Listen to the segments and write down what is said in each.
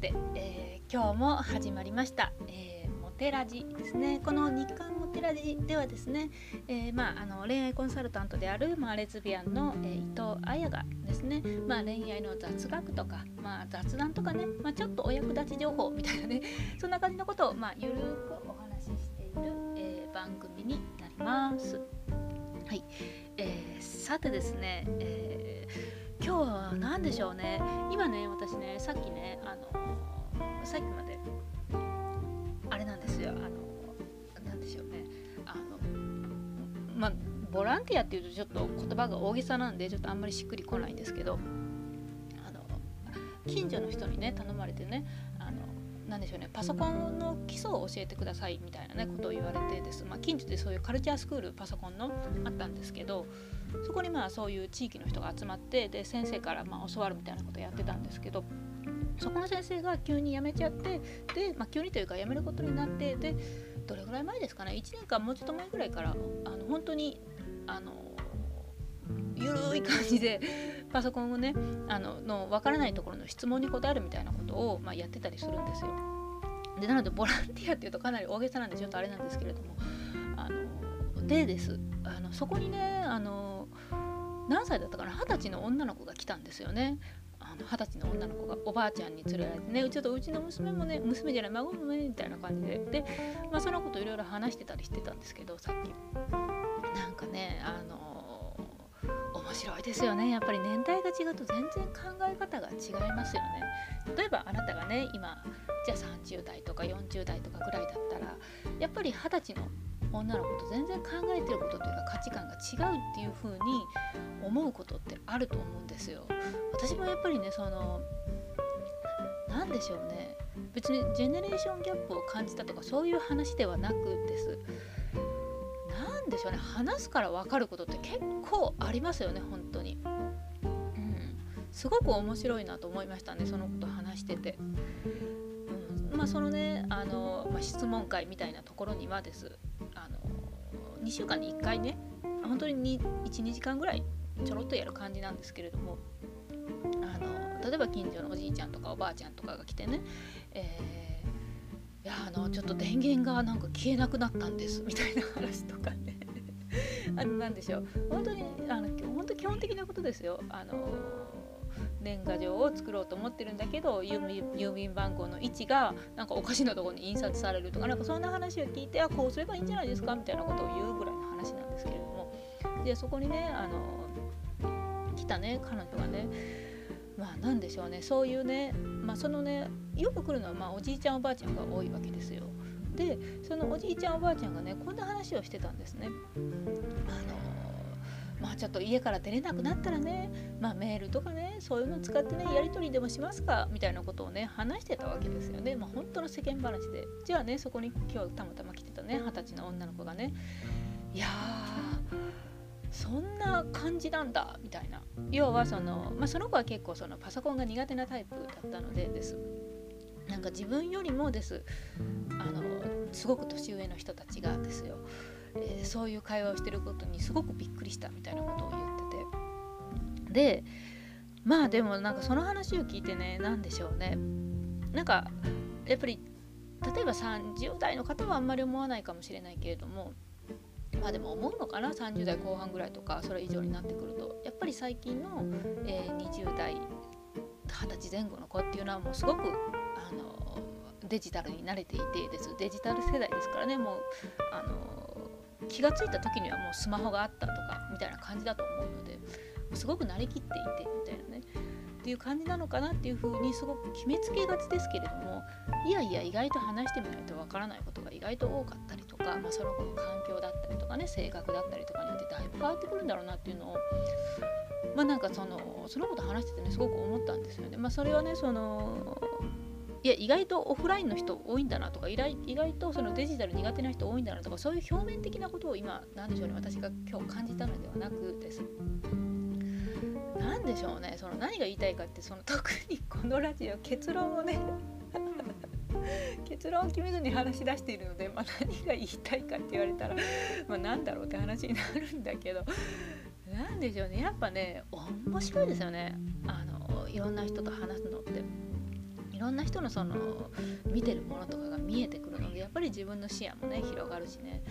て、えー、今日も始まりました、えー、モテラジですね。この日刊モテラジではですね、えー、まあ、あの恋愛コンサルタントである、まあ、レズビアンの、え伊藤彩がですね、まあ、恋愛の雑学とか、まあ、雑談とかね、まあ、ちょっとお役立ち情報みたいなね そんな感じのことを、まあ、ゆるくお話ししている、え番組になります。はい、えさてですね、え今日は何でしょうね。今ね私ねさっきねあのさっきまであれなんですよ。あの何でしょうね。あのまあボランティアっていうとちょっと言葉が大げさなんでちょっとあんまりしっくりこないんですけどあの近所の人にね頼まれてねあの何でしょうねパソコンの基礎を教えてくださいみたいなねことを言われてです、まあ、近所でそういうカルチャースクールパソコンのあったんですけどそこにまあそういう地域の人が集まってで先生からま教わるみたいなことをやってたんですけどそこの先生が急に辞めちゃってで、まあ、急にというか辞めることになってでどれぐらい前ですかね1年間もうちょっと前ぐらいからあの本当にあのゆるい感じで パソコンをねあのの分からないところの質問に答えるみたいなことを、まあ、やってたりするんですよ。でなのでボランティアっていうとかなり大げさなんでちょっとあれなんですけれどもあのでですあのそこにねあの何歳だったかな？二十歳の女の子が来たんですよね。二十歳の女の子がおばあちゃんに連れられてね。ちょっとうちの娘もね娘じゃない孫もねみたいな感じで。で、まあ、そのこといろいろ話してたりしてたんですけどさっき。なんかねあの面白いですよね。やっぱり年代が違うと全然考え方が違いますよね。例えばあなたがね今じゃあ30代とか40代とかぐらいだったらやっぱり二十歳の女の子と全然考えてることというか価値観が違うっていう風に思うことってあると思うんですよ。私もやっぱりねその何でしょうね別にジェネレーションギャップを感じたとかそういう話ではなくです何でしょうね話すから分かることって結構ありますよね本当に。うん、すごく面白いなと思いましたねそのこと話してて。うん、まあそのねあの、まあ、質問会みたいなところにはです2週間に1回ね本当に12時間ぐらいちょろっとやる感じなんですけれどもあの例えば近所のおじいちゃんとかおばあちゃんとかが来てね、えー、いやあのちょっと電源がなんか消えなくなったんですみたいな話とかね。あのなんでしょう。本当にあの本当基本的なことですよ。あの年賀状を作ろうと思ってるんだけど郵便番号の位置がなんかおかしなところに印刷されるとかなんかそんな話を聞いてあこうすればいいんじゃないですかみたいなことを言うぐらいの話なんですけれどもでそこにねあの来たね彼女がねまあ何でしょうねそういうねまあそのねよく来るのはまあおじいちゃんおばあちゃんが多いわけですよ。でそのおじいちゃんおばあちゃんがねこんな話をしてたんですね。あのまあちょっと家から出れなくなったらね、まあ、メールとかねそういうの使ってねやり取りでもしますかみたいなことをね話してたわけですよね、まあ、本当の世間話で。じゃあねそこに今日たまたま来てたね二十歳の女の子がねいやそんな感じなんだみたいな。要はその、まあ、その子は結構そのパソコンが苦手なタイプだったのでです。なんか自分よりもです。あのすごく年上の人たちがですよ。えー、そういう会話をしてることにすごくびっくりしたみたいなことを言ってて。でまあでもなんかその話を聞いてね何でしょうね。なんかやっぱり例えば30代の方はあんまり思わないかもしれないけれどもまあでも思うのかな30代後半ぐらいとかそれ以上になってくると。やっぱり最近の、えー、20代20歳前後の子っていうのはもうすごくあのデジタルに慣れていてです。デジタル世代ですからねもうあの気が付いた時にはもうスマホがあったとかみたいな感じだと思うので。すごくなりきっていてみたいなねっていう感じなのかなっていうふうにすごく決めつけがちですけれどもいやいや意外と話してみないとわからないことが意外と多かったりとか、まあ、その子の環境だったりとかね性格だったりとかによってだいぶ変わってくるんだろうなっていうのをまあなんかそのそのこと話しててねすごく思ったんですよね。まあ、それはねそのいや意外とオフラインの人多いんだなとか意外とそのデジタル苦手な人多いんだなとかそういう表面的なことを今何でしょうね私が今日感じたのではなくです何でしょうねその何が言いたいかってその特にこのラジオ結論をね 結論を決めずに話し出しているので、まあ、何が言いたいかって言われたら、まあ、何だろうって話になるんだけど何でしょうねやっぱね面白いですよねあのいろんな人と話すのって。いろんな人のその見てるものとかが見えてくるのでやっぱり自分の視野もね広がるしね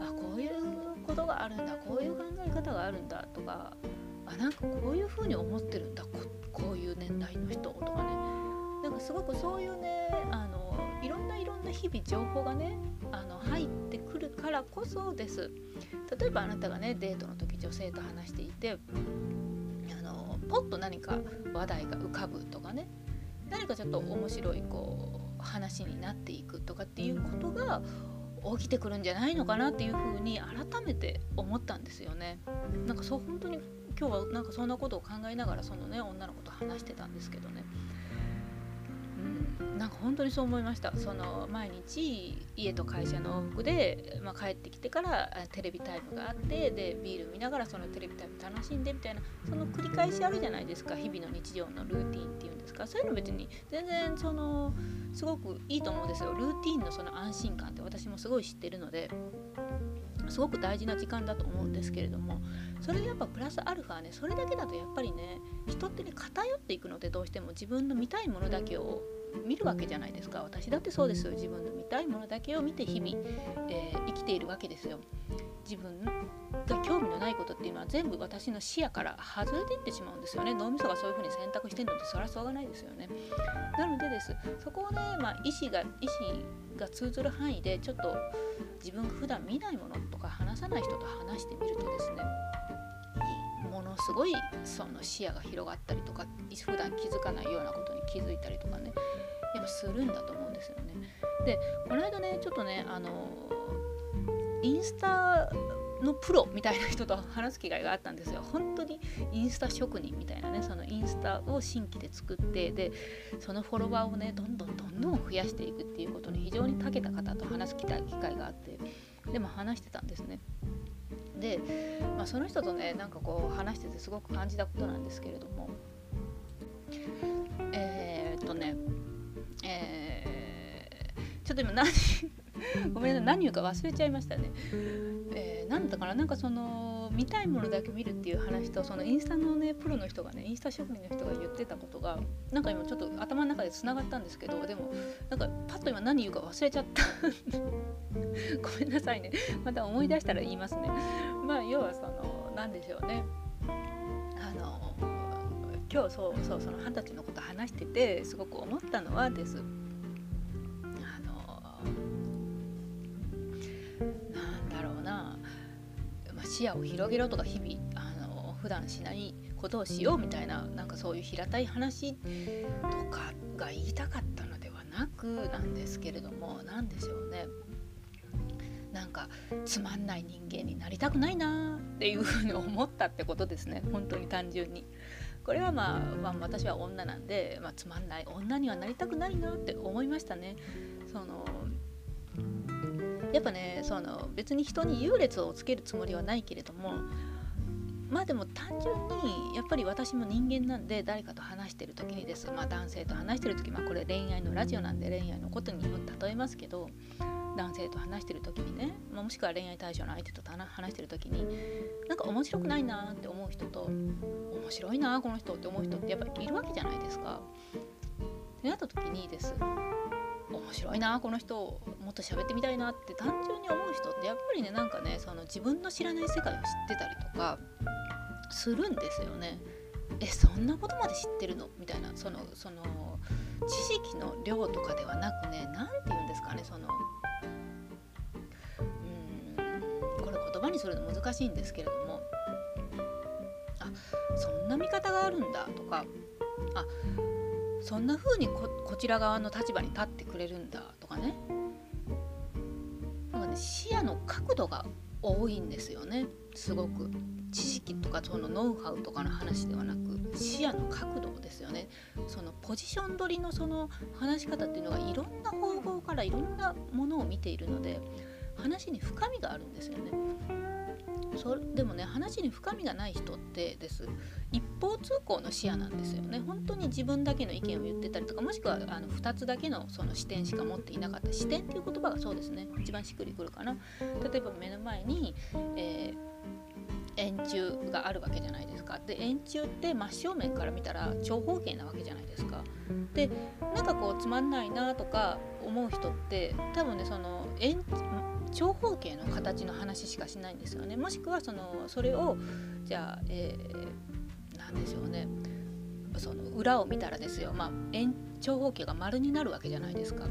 あこういうことがあるんだこういう考え方があるんだとかあなんかこういうふうに思ってるんだこういう年代の人とかね。なんかすごくそういうねあのいろんないろんな日々情報がねあの入ってくるからこそです。例えばあなたがねデートの時女性と話していてあのポッと何か話題が浮かぶとかね。何かちょっと面白いこう話になっていくとかっていうことが起きてくるんじゃないのかなっていうふうに改めて思ったんですよね。なんかそう本当に今日はなんかそんなことを考えながらそのね女の子と話してたんですけどね。うんなんか本当にそう思いました。その毎日家と会社の往復で、まあ、帰ってきてからテレビタイムがあってでビール見ながらそのテレビタイム楽しんでみたいなその繰り返しあるじゃないですか。日々の日常のルーティンっていうんですか。そういうの別に全然そのすごくいいと思うんですよ。ルーティンのその安心感って私もすごい知ってるので。すごく大事な時間だと思うんですけれどもそれでやっぱプラスアルファねそれだけだとやっぱりね人ってね偏っていくのでどうしても自分の見たいものだけを見るわけじゃないですか。私だってそうですよ。自分の見たいものだけを見て日々、えー、生きているわけですよ。自分が興味のないことっていうのは全部私の視野から外れていってしまうんですよね。脳みそがそういうふうに選択してるのでそれはしょうがないですよね。なのでです。そこをね、まあ、意思が意思が通ずる範囲でちょっと自分が普段見ないものとか話さない人と話してみるとですねものすごいその視野が広がったりとか普段気づかないようなことに気づいたりとかねやっぱするんだと思うんですよね。でこの間ねちょっとねあのインスタのプロみたいな人と話す機会があったんですよ。本当にインスタ職人みたいなねそのインスタを新規で作ってでそのフォロワーをねどんどんどんどん増やしていくっていうことに非常に長けた方と話す機会があってでも話してたんですね。で、まあ、その人とねなんかこう話しててすごく感じたことなんですけれどもえー、っとねえー、ちょっと今何 ごめんなさい何言うか忘れちゃいましたね。なんだからなんかその見たいものだけ見るっていう話とそのインスタのねプロの人がねインスタ職人の人が言ってたことがなんか今ちょっと頭の中でつながったんですけどでもなんかパッと今何言うか忘れちゃった。ごめんなさいね。また思い出したら言いますね。まあ要はその何でしょうね。あの今日そうそうその二十歳のこと話しててすごく思ったのはです。視野を広げろとか日々あの普段しないことをしようみたいななんかそういう平たい話とかが言いたかったのではなくなんですけれども何でしょうねなんかつまんない人間になりたくないなっていうふうに思ったってことですね 本当に単純に。これはまあ、まあ、私は女なんで、まあ、つまんない女にはなりたくないなって思いましたね。そのやっぱねその別に人に優劣をつけるつもりはないけれどもまあでも単純にやっぱり私も人間なんで誰かと話してる時にですまあ男性と話してる時まあこれ恋愛のラジオなんで恋愛のことに例えますけど男性と話してる時にね、まあ、もしくは恋愛対象の相手と話してる時になんか面白くないなって思う人と面白いなこの人って思う人ってやっぱりいるわけじゃないですか。ってなった時にです面白いなこの人もっと喋ってみたいなって単純に思う人ってやっぱりねなんかねその自分の知らない世界を知ってたりとかするんですよね。えそんなことまで知ってるの？みたいなそのその知識の量とかではなくね何て言うんですかねそのうんこれ言葉にするの難しいんですけれどもあそんな見方があるんだとかあそんな風にここちら側の立場に立ってくれるんだとかねなんかね視野の角度が多いんですよね。すごく。知識とかそのノウハウとかの話ではなく視野の角度ですよね。そのポジション取りのその話し方っていうのがいろんな方法からいろんなものを見ているので話に深みがあるんですよね。それでもね話に深みがない人ってです。一方通行の視野なんですよね。本当に自分だけの意見を言ってたりとかもしくはあの2つだけのその視点しか持っていなかった。視点っていう言葉がそうですね。一番しっくりくるかな。例えば目の前に、えー円柱があるわけじゃないですか。で円柱って真正面から見たら長方形なわけじゃないですか。でなんかこうつまんないなとか思う人って多分ねその円長方形の形の話しかしないんですよねもしくはそのそれをじゃあ、えー、なんでしょうねその裏を見たらですよ、まあ、円長方形が丸になるわけじゃないですか。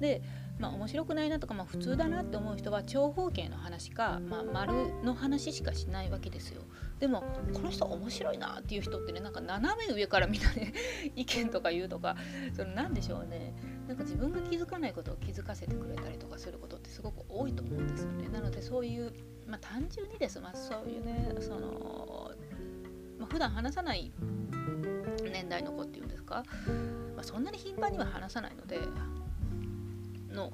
でまあ、面白くないなとか、まあ、普通だなって思う人は長方形の話か、まあ、丸の話しかしないわけですよ。でもこの人面白いなっていう人ってねなんか斜め上からみんなね 意見とか言うとかその何でしょうねなんか自分が気づかないことを気づかせてくれたりとかすることってすごく多いと思うんですよね。なのでそういう、まあ、単純にです、まあ、そういうねその、まあ、普段話さない年代の子っていうんですか、まあ、そんなに頻繁には話さないのでの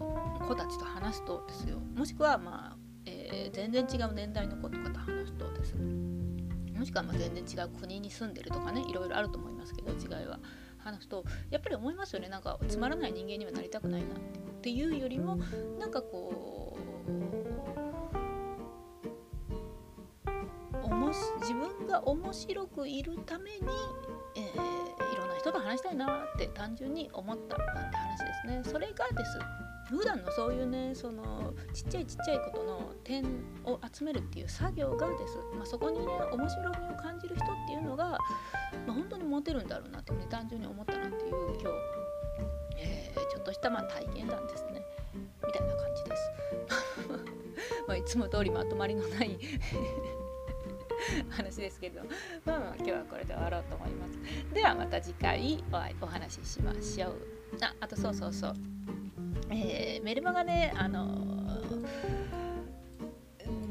子たちと話すとですよ。もしくはまあ、えー、全然違う年代の子とかと話すとです。もしくはま全然違う国に住んでるとかねいろいろあると思いますけど違いは。話すとやっぱり思いますよね。なんかつまらない人間にはなりたくないなっていうよりもなんかこうおもし自分が面白くいるために、えー、いろんな人と話したいなって単純に思ったなんて話ですね。それがです普段のそういうねそのちっちゃいちっちゃいことの点を集めるっていう作業がです、まあ、そこにね面白みを感じる人っていうのが、まあ、本当にモテるんだろうなと、ね、単純に思ったなっていう今日、えー、ちょっとしたまあ体験談ですね。みたいな感じです。まあいつも通りまとまりのない 話ですけど。まあまあ今日はこれで終わろうと思います。ではまた次回お話ししましょう。ああとそうそうそう。えー、メルマガね、あのー、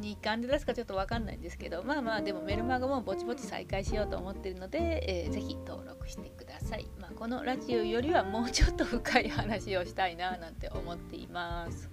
2巻で出すかちょっと分かんないんですけど、まあまあ、でもメルマガもぼちぼち再開しようと思ってるので、えー、ぜひ登録してください。まあ、このラジオよりはもうちょっと深い話をしたいななんて思っています。